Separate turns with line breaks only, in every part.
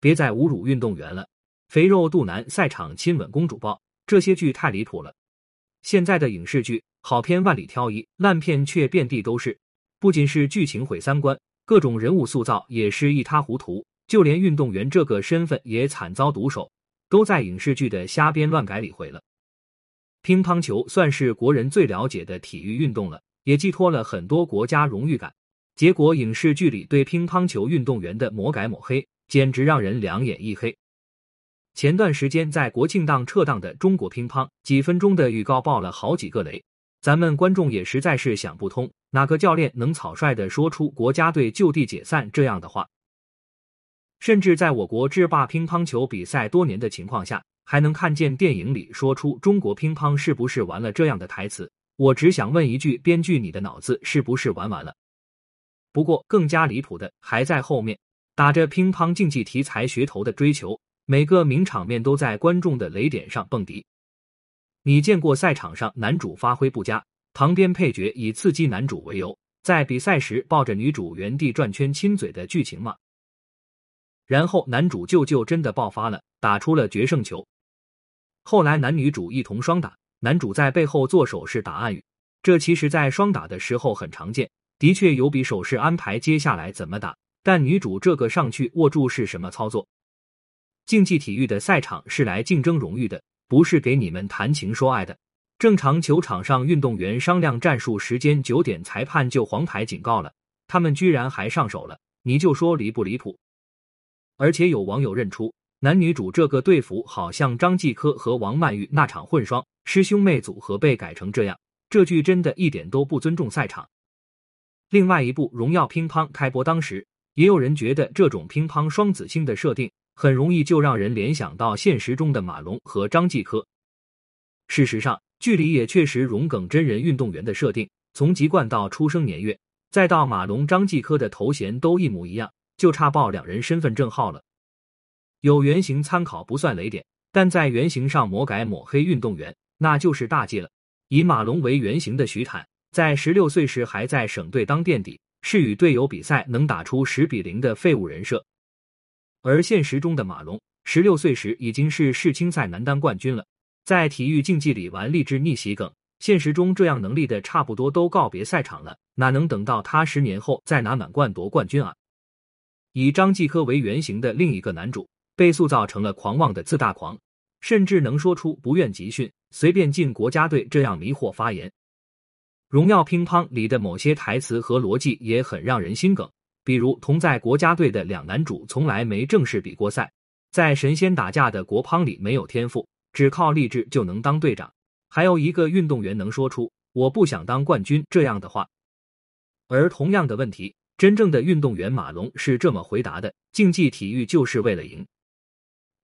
别再侮辱运动员了。肥肉肚腩赛场亲吻公主抱，这些剧太离谱了。现在的影视剧好片万里挑一，烂片却遍地都是。不仅是剧情毁三观，各种人物塑造也是一塌糊涂，就连运动员这个身份也惨遭毒手，都在影视剧的瞎编乱改里毁了。乒乓球算是国人最了解的体育运动了，也寄托了很多国家荣誉感。结果影视剧里对乒乓球运动员的抹改抹黑，简直让人两眼一黑。前段时间在国庆档撤档的中国乒乓，几分钟的预告爆了好几个雷，咱们观众也实在是想不通，哪个教练能草率的说出国家队就地解散这样的话？甚至在我国制霸乒乓球比赛多年的情况下。还能看见电影里说出“中国乒乓是不是完了”这样的台词，我只想问一句：编剧，你的脑子是不是玩完了？不过更加离谱的还在后面，打着乒乓竞技题材噱头的追求，每个名场面都在观众的雷点上蹦迪。你见过赛场上男主发挥不佳，旁边配角以刺激男主为由，在比赛时抱着女主原地转圈亲嘴的剧情吗？然后男主就就真的爆发了，打出了决胜球。后来男女主一同双打，男主在背后做手势打暗语，这其实在双打的时候很常见，的确有比手势安排接下来怎么打。但女主这个上去握住是什么操作？竞技体育的赛场是来竞争荣誉的，不是给你们谈情说爱的。正常球场上运动员商量战术时间九点，裁判就黄牌警告了，他们居然还上手了，你就说离不离谱？而且有网友认出。男女主这个队服好像张继科和王曼玉那场混双师兄妹组合被改成这样，这剧真的一点都不尊重赛场。另外一部《荣耀乒乓》开播当时，也有人觉得这种乒乓双子星的设定很容易就让人联想到现实中的马龙和张继科。事实上，剧里也确实荣梗真人运动员的设定，从籍贯到出生年月，再到马龙、张继科的头衔都一模一样，就差报两人身份证号了。有原型参考不算雷点，但在原型上魔改抹黑运动员，那就是大忌了。以马龙为原型的徐坦，在十六岁时还在省队当垫底，是与队友比赛能打出十比零的废物人设。而现实中的马龙，十六岁时已经是世青赛男单冠军了，在体育竞技里玩励志逆袭梗。现实中这样能力的差不多都告别赛场了，哪能等到他十年后再拿满贯夺冠军啊？以张继科为原型的另一个男主。被塑造成了狂妄的自大狂，甚至能说出不愿集训、随便进国家队这样迷惑发言。荣耀乒乓里的某些台词和逻辑也很让人心梗，比如同在国家队的两男主从来没正式比过赛，在神仙打架的国乓里没有天赋，只靠励志就能当队长。还有一个运动员能说出“我不想当冠军”这样的话。而同样的问题，真正的运动员马龙是这么回答的：竞技体育就是为了赢。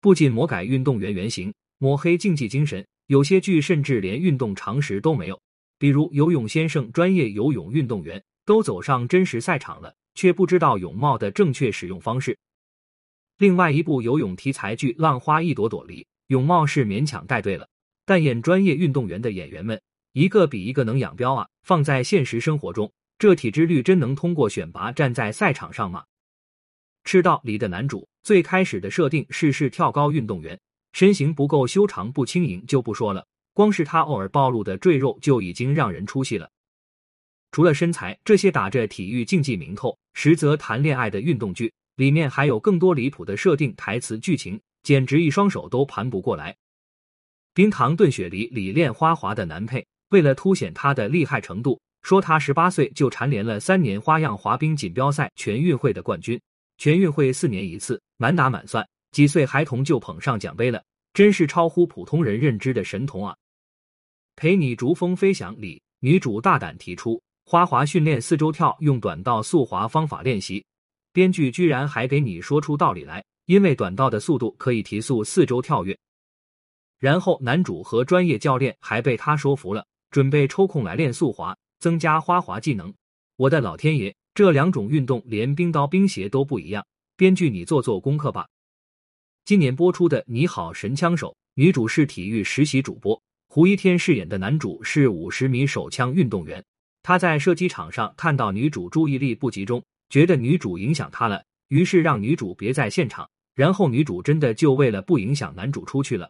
不仅魔改运动员原型，抹黑竞技精神，有些剧甚至连运动常识都没有。比如《游泳先生》，专业游泳运动员都走上真实赛场了，却不知道泳帽的正确使用方式。另外一部游泳题材剧《浪花一朵朵》里，泳帽是勉强带对了，但演专业运动员的演员们一个比一个能养膘啊！放在现实生活中，这体脂率真能通过选拔站在赛场上吗？赤道里的男主最开始的设定是是跳高运动员，身形不够修长不轻盈就不说了，光是他偶尔暴露的赘肉就已经让人出戏了。除了身材，这些打着体育竞技名头，实则谈恋爱的运动剧里面还有更多离谱的设定、台词、剧情，简直一双手都盘不过来。冰糖炖雪梨里练花滑的男配，为了凸显他的厉害程度，说他十八岁就蝉联了三年花样滑冰锦标赛全运会的冠军。全运会四年一次，满打满算，几岁孩童就捧上奖杯了，真是超乎普通人认知的神童啊！陪你逐风飞翔里，女主大胆提出花滑训练四周跳，用短道速滑方法练习，编剧居然还给你说出道理来，因为短道的速度可以提速四周跳跃。然后男主和专业教练还被他说服了，准备抽空来练速滑，增加花滑技能。我的老天爷！这两种运动连冰刀冰鞋都不一样，编剧你做做功课吧。今年播出的《你好，神枪手》，女主是体育实习主播，胡一天饰演的男主是五十米手枪运动员。他在射击场上看到女主注意力不集中，觉得女主影响他了，于是让女主别在现场，然后女主真的就为了不影响男主出去了。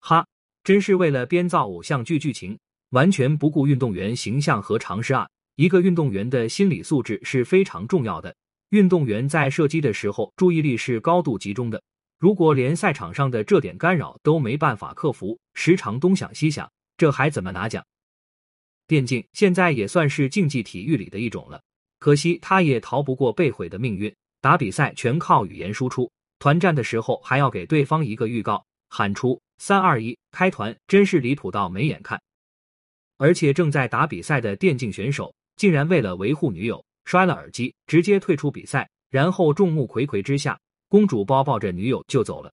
哈，真是为了编造偶像剧剧情，完全不顾运动员形象和常识啊！一个运动员的心理素质是非常重要的。运动员在射击的时候，注意力是高度集中的。如果连赛场上的这点干扰都没办法克服，时常东想西想，这还怎么拿奖？电竞现在也算是竞技体育里的一种了，可惜他也逃不过被毁的命运。打比赛全靠语言输出，团战的时候还要给对方一个预告，喊出三二一开团，真是离谱到没眼看。而且正在打比赛的电竞选手，竟然为了维护女友。摔了耳机，直接退出比赛，然后众目睽睽之下，公主抱抱着女友就走了。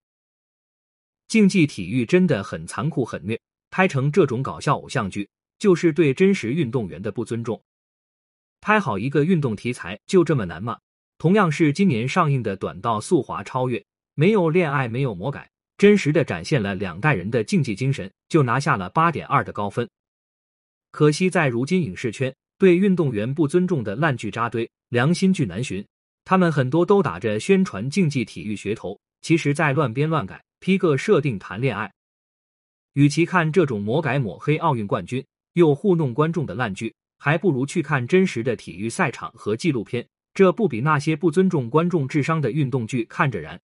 竞技体育真的很残酷很虐，拍成这种搞笑偶像剧，就是对真实运动员的不尊重。拍好一个运动题材就这么难吗？同样是今年上映的《短道速滑超越》，没有恋爱，没有魔改，真实的展现了两代人的竞技精神，就拿下了八点二的高分。可惜在如今影视圈。对运动员不尊重的烂剧扎堆，良心剧难寻。他们很多都打着宣传竞技体育噱头，其实在乱编乱改，批个设定谈恋爱。与其看这种魔改抹黑奥运冠军又糊弄观众的烂剧，还不如去看真实的体育赛场和纪录片。这不比那些不尊重观众智商的运动剧看着燃。